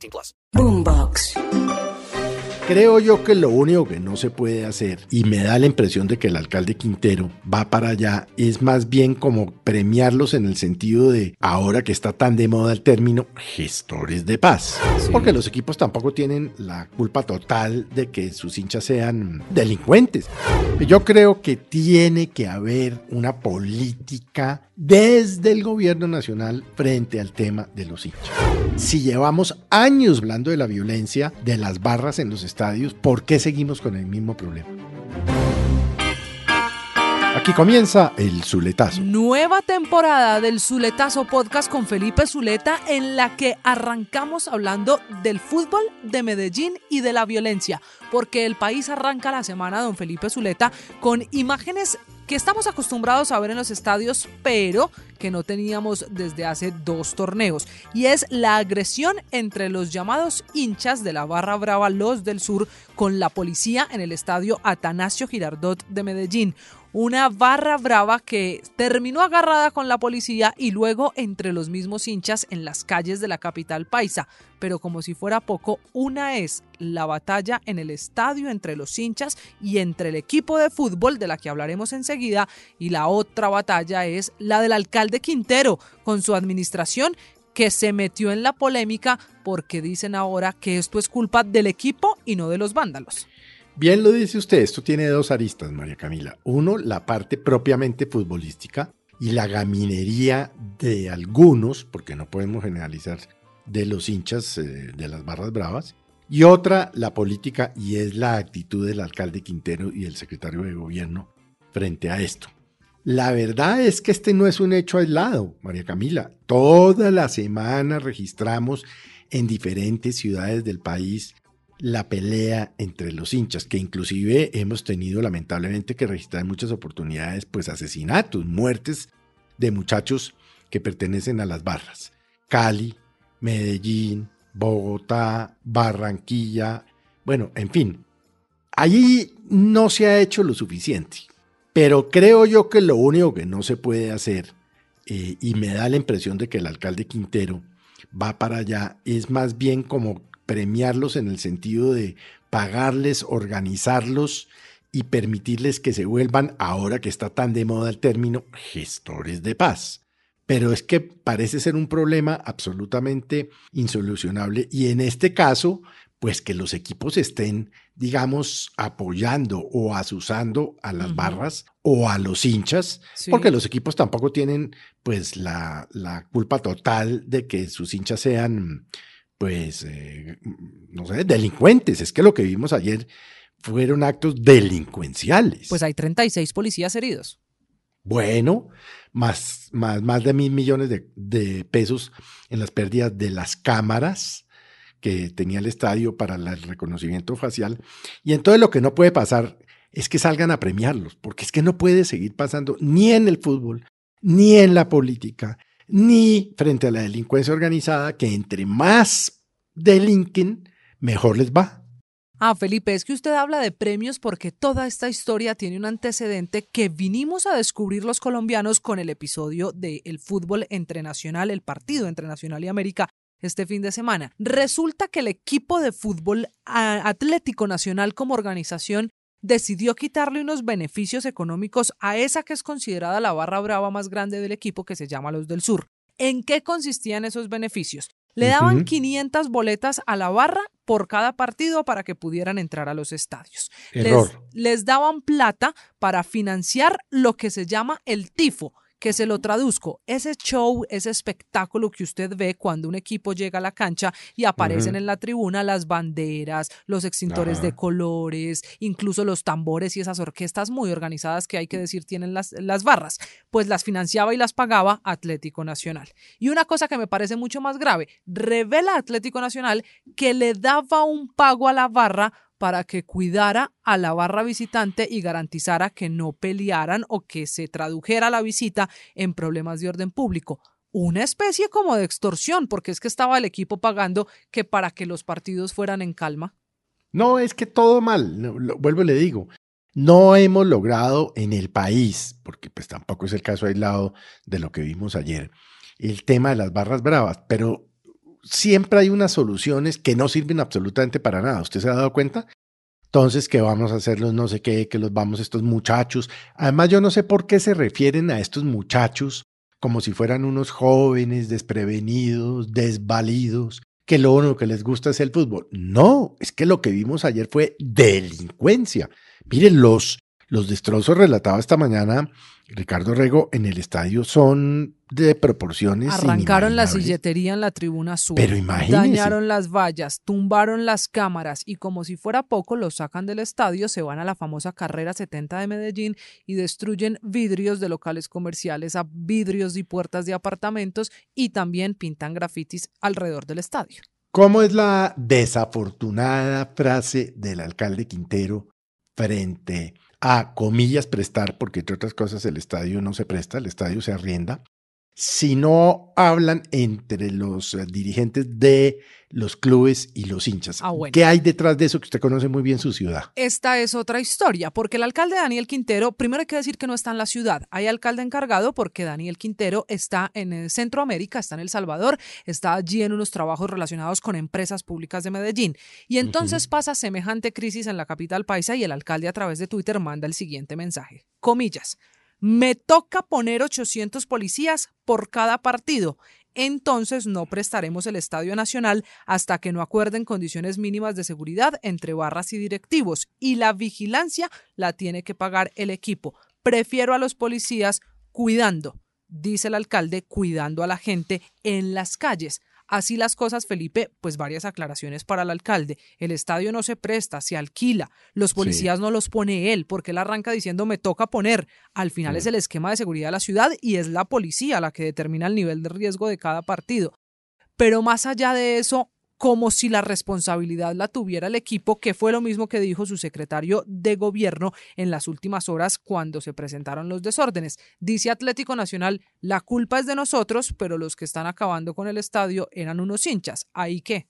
18 plus. Boombox. Creo yo que lo único que no se puede hacer, y me da la impresión de que el alcalde Quintero va para allá, es más bien como premiarlos en el sentido de, ahora que está tan de moda el término, gestores de paz. Porque los equipos tampoco tienen la culpa total de que sus hinchas sean delincuentes. Yo creo que tiene que haber una política desde el gobierno nacional frente al tema de los hinchas. Si llevamos años hablando de la violencia de las barras en los ¿por qué seguimos con el mismo problema? Aquí comienza el Zuletazo. Nueva temporada del Zuletazo Podcast con Felipe Zuleta en la que arrancamos hablando del fútbol de Medellín y de la violencia, porque el país arranca la semana, don Felipe Zuleta, con imágenes que estamos acostumbrados a ver en los estadios, pero que no teníamos desde hace dos torneos. Y es la agresión entre los llamados hinchas de la Barra Brava Los del Sur con la policía en el estadio Atanasio Girardot de Medellín una barra brava que terminó agarrada con la policía y luego entre los mismos hinchas en las calles de la capital paisa. Pero como si fuera poco, una es la batalla en el estadio entre los hinchas y entre el equipo de fútbol, de la que hablaremos enseguida, y la otra batalla es la del alcalde Quintero con su administración que se metió en la polémica porque dicen ahora que esto es culpa del equipo y no de los vándalos. Bien lo dice usted, esto tiene dos aristas, María Camila. Uno, la parte propiamente futbolística y la gaminería de algunos, porque no podemos generalizar, de los hinchas eh, de las barras bravas. Y otra, la política y es la actitud del alcalde Quintero y el secretario de gobierno frente a esto. La verdad es que este no es un hecho aislado, María Camila. Toda la semana registramos en diferentes ciudades del país la pelea entre los hinchas, que inclusive hemos tenido lamentablemente que registrar en muchas oportunidades pues asesinatos, muertes de muchachos que pertenecen a las barras. Cali, Medellín, Bogotá, Barranquilla, bueno, en fin. Allí no se ha hecho lo suficiente, pero creo yo que lo único que no se puede hacer, eh, y me da la impresión de que el alcalde Quintero va para allá, es más bien como premiarlos en el sentido de pagarles, organizarlos y permitirles que se vuelvan, ahora que está tan de moda el término, gestores de paz. Pero es que parece ser un problema absolutamente insolucionable y en este caso, pues que los equipos estén, digamos, apoyando o asusando a las barras o a los hinchas, porque los equipos tampoco tienen pues la, la culpa total de que sus hinchas sean pues, eh, no sé, delincuentes. Es que lo que vimos ayer fueron actos delincuenciales. Pues hay 36 policías heridos. Bueno, más, más, más de mil millones de, de, pesos en las pérdidas de las cámaras que tenía el estadio para el reconocimiento facial. Y entonces lo que no puede pasar es que salgan a premiarlos, porque es que no puede seguir pasando ni en el fútbol, ni en la política, ni frente a la delincuencia organizada, que entre más delinquen, mejor les va. Ah, Felipe, es que usted habla de premios porque toda esta historia tiene un antecedente que vinimos a descubrir los colombianos con el episodio del el fútbol entre nacional, el partido entre Nacional y América este fin de semana. Resulta que el equipo de fútbol Atlético Nacional como organización decidió quitarle unos beneficios económicos a esa que es considerada la barra brava más grande del equipo que se llama Los del Sur. ¿En qué consistían esos beneficios? Le daban 500 boletas a la barra por cada partido para que pudieran entrar a los estadios. Les, les, daban plata para financiar lo que se llama el tifo, que se lo traduzco. Ese show, ese espectáculo que usted ve cuando un equipo llega a la cancha y aparecen en la tribuna las banderas, los extintores de colores, incluso los tambores y esas orquestas muy organizadas que hay que decir tienen las, las barras, pues las financiaba y las pagaba Atlético Nacional. Y una cosa que me parece mucho más grave, revela Atlético Nacional que le daba un pago a la barra para que cuidara a la barra visitante y garantizara que no pelearan o que se tradujera la visita en problemas de orden público. Una especie como de extorsión, porque es que estaba el equipo pagando que para que los partidos fueran en calma. No, es que todo mal, vuelvo y le digo, no hemos logrado en el país, porque pues tampoco es el caso aislado de lo que vimos ayer, el tema de las barras bravas, pero siempre hay unas soluciones que no sirven absolutamente para nada. ¿Usted se ha dado cuenta? Entonces, que vamos a hacer los no sé qué, que los vamos estos muchachos. Además, yo no sé por qué se refieren a estos muchachos como si fueran unos jóvenes desprevenidos, desvalidos, que lo único que les gusta es el fútbol. No, es que lo que vimos ayer fue delincuencia. Miren, los, los destrozos relatados esta mañana Ricardo Rego, en el estadio son de proporciones. Arrancaron la silletería en la tribuna sur. Pero imagínense. Dañaron las vallas, tumbaron las cámaras y como si fuera poco, los sacan del estadio, se van a la famosa carrera 70 de Medellín y destruyen vidrios de locales comerciales a vidrios y puertas de apartamentos y también pintan grafitis alrededor del estadio. ¿Cómo es la desafortunada frase del alcalde Quintero frente a comillas prestar, porque entre otras cosas el estadio no se presta, el estadio se arrienda, si no hablan entre los eh, dirigentes de los clubes y los hinchas. Ah, ¿Qué hay detrás de eso que usted conoce muy bien su ciudad? Esta es otra historia, porque el alcalde Daniel Quintero, primero hay que decir que no está en la ciudad, hay alcalde encargado porque Daniel Quintero está en Centroamérica, está en El Salvador, está allí en unos trabajos relacionados con empresas públicas de Medellín. Y entonces pasa semejante crisis en la capital paisa y el alcalde a través de Twitter manda el siguiente mensaje. Comillas me toca poner 800 policías por cada partido. Entonces no prestaremos el Estadio Nacional hasta que no acuerden condiciones mínimas de seguridad entre barras y directivos y la vigilancia la tiene que pagar el equipo. Prefiero a los policías cuidando, dice el alcalde, cuidando a la gente en las calles. Así las cosas, Felipe, pues varias aclaraciones para el alcalde. El estadio no se presta, se alquila. Los policías no los pone él, porque él arranca diciendo me toca poner. Al final es el esquema de seguridad de la ciudad y es la policía la que determina el nivel de riesgo de cada partido. Pero más allá de eso, como si la responsabilidad la tuviera el equipo, que fue lo mismo que dijo su secretario de gobierno en las últimas horas cuando se presentaron los desórdenes. Dice Atlético Nacional, la culpa es de nosotros, pero los que están acabando con el estadio eran unos hinchas. ¿Ahí qué?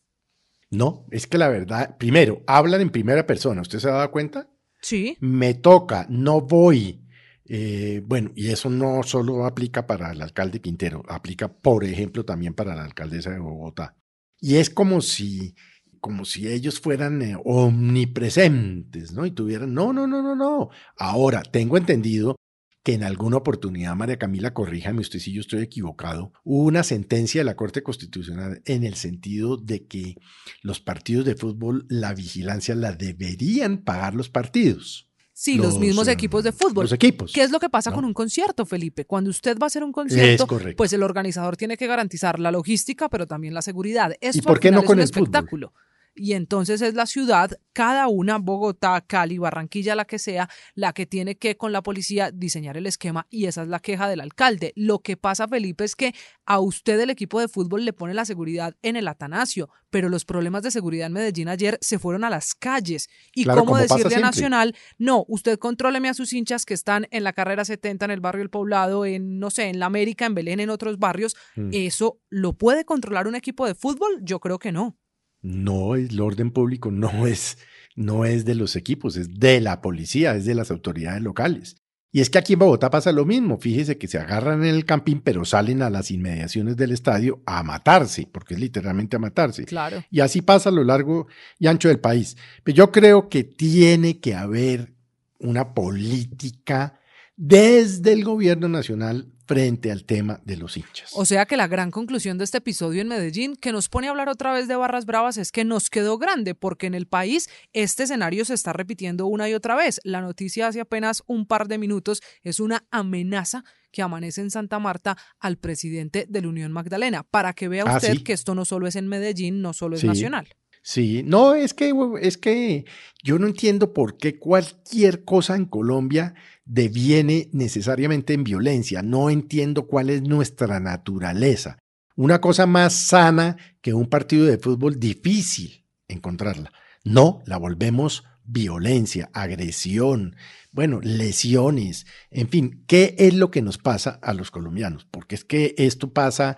No, es que la verdad, primero, hablan en primera persona, ¿usted se ha dado cuenta? Sí. Me toca, no voy. Eh, bueno, y eso no solo aplica para el alcalde Quintero, aplica, por ejemplo, también para la alcaldesa de Bogotá. Y es como si, como si ellos fueran eh, omnipresentes, ¿no? Y tuvieran, no, no, no, no, no. Ahora, tengo entendido que en alguna oportunidad, María Camila, corríjame usted si yo estoy equivocado, hubo una sentencia de la Corte Constitucional en el sentido de que los partidos de fútbol, la vigilancia la deberían pagar los partidos. Sí, los, mismos eh, equipos de fútbol. Los equipos. ¿Qué es lo que pasa con un concierto, Felipe? Cuando usted va a hacer un concierto, pues el organizador tiene que garantizar la logística, pero también la seguridad. Eso ¿Y por qué no con el espectáculo y entonces es la ciudad, cada una, Bogotá, Cali, Barranquilla, la que sea, la que tiene que con la policía diseñar el esquema y esa es la queja del alcalde. Lo que pasa, Felipe, es que a usted el equipo de fútbol le pone la seguridad en el Atanasio, pero los problemas de seguridad en Medellín ayer se fueron a las calles. ¿Y cómo decirle a Nacional, no, usted contróleme a sus hinchas que están en la carrera 70, en el barrio El Poblado, en, no sé, en la América, en Belén, en otros barrios? Mm. ¿Eso lo puede controlar un equipo de fútbol? Yo creo que no. No, el orden público no es, no es de los equipos, es de la policía, es de las autoridades locales. Y es que aquí en Bogotá pasa lo mismo. Fíjese que se agarran en el camping, pero salen a las inmediaciones del estadio a matarse, porque es literalmente a matarse. Claro. Y así pasa a lo largo y ancho del país. Pero yo creo que tiene que haber una política desde el gobierno nacional frente al tema de los hinchas. O sea que la gran conclusión de este episodio en Medellín, que nos pone a hablar otra vez de barras bravas, es que nos quedó grande, porque en el país este escenario se está repitiendo una y otra vez. La noticia hace apenas un par de minutos es una amenaza que amanece en Santa Marta al presidente de la Unión Magdalena, para que vea Ah, usted ¿sí? que esto no solo es en Medellín, no solo es Sí. nacional. Sí, no, es que, es que yo no entiendo por qué cualquier cosa en Colombia deviene necesariamente en violencia. No entiendo cuál es nuestra naturaleza. Una cosa más sana que un partido de fútbol difícil encontrarla. No, la volvemos violencia, agresión, bueno, lesiones, en fin, ¿qué es lo que nos pasa a los colombianos? Porque es que esto pasa,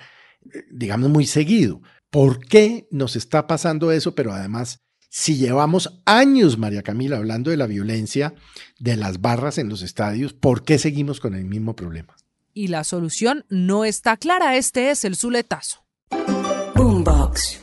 eh, digamos, muy seguido. ¿Por qué nos está pasando eso? Pero además, si llevamos años, María Camila, hablando de la violencia, de las barras en los estadios, ¿por qué seguimos con el mismo problema? Y la solución no está clara. Este es el Zuletazo. Boombox.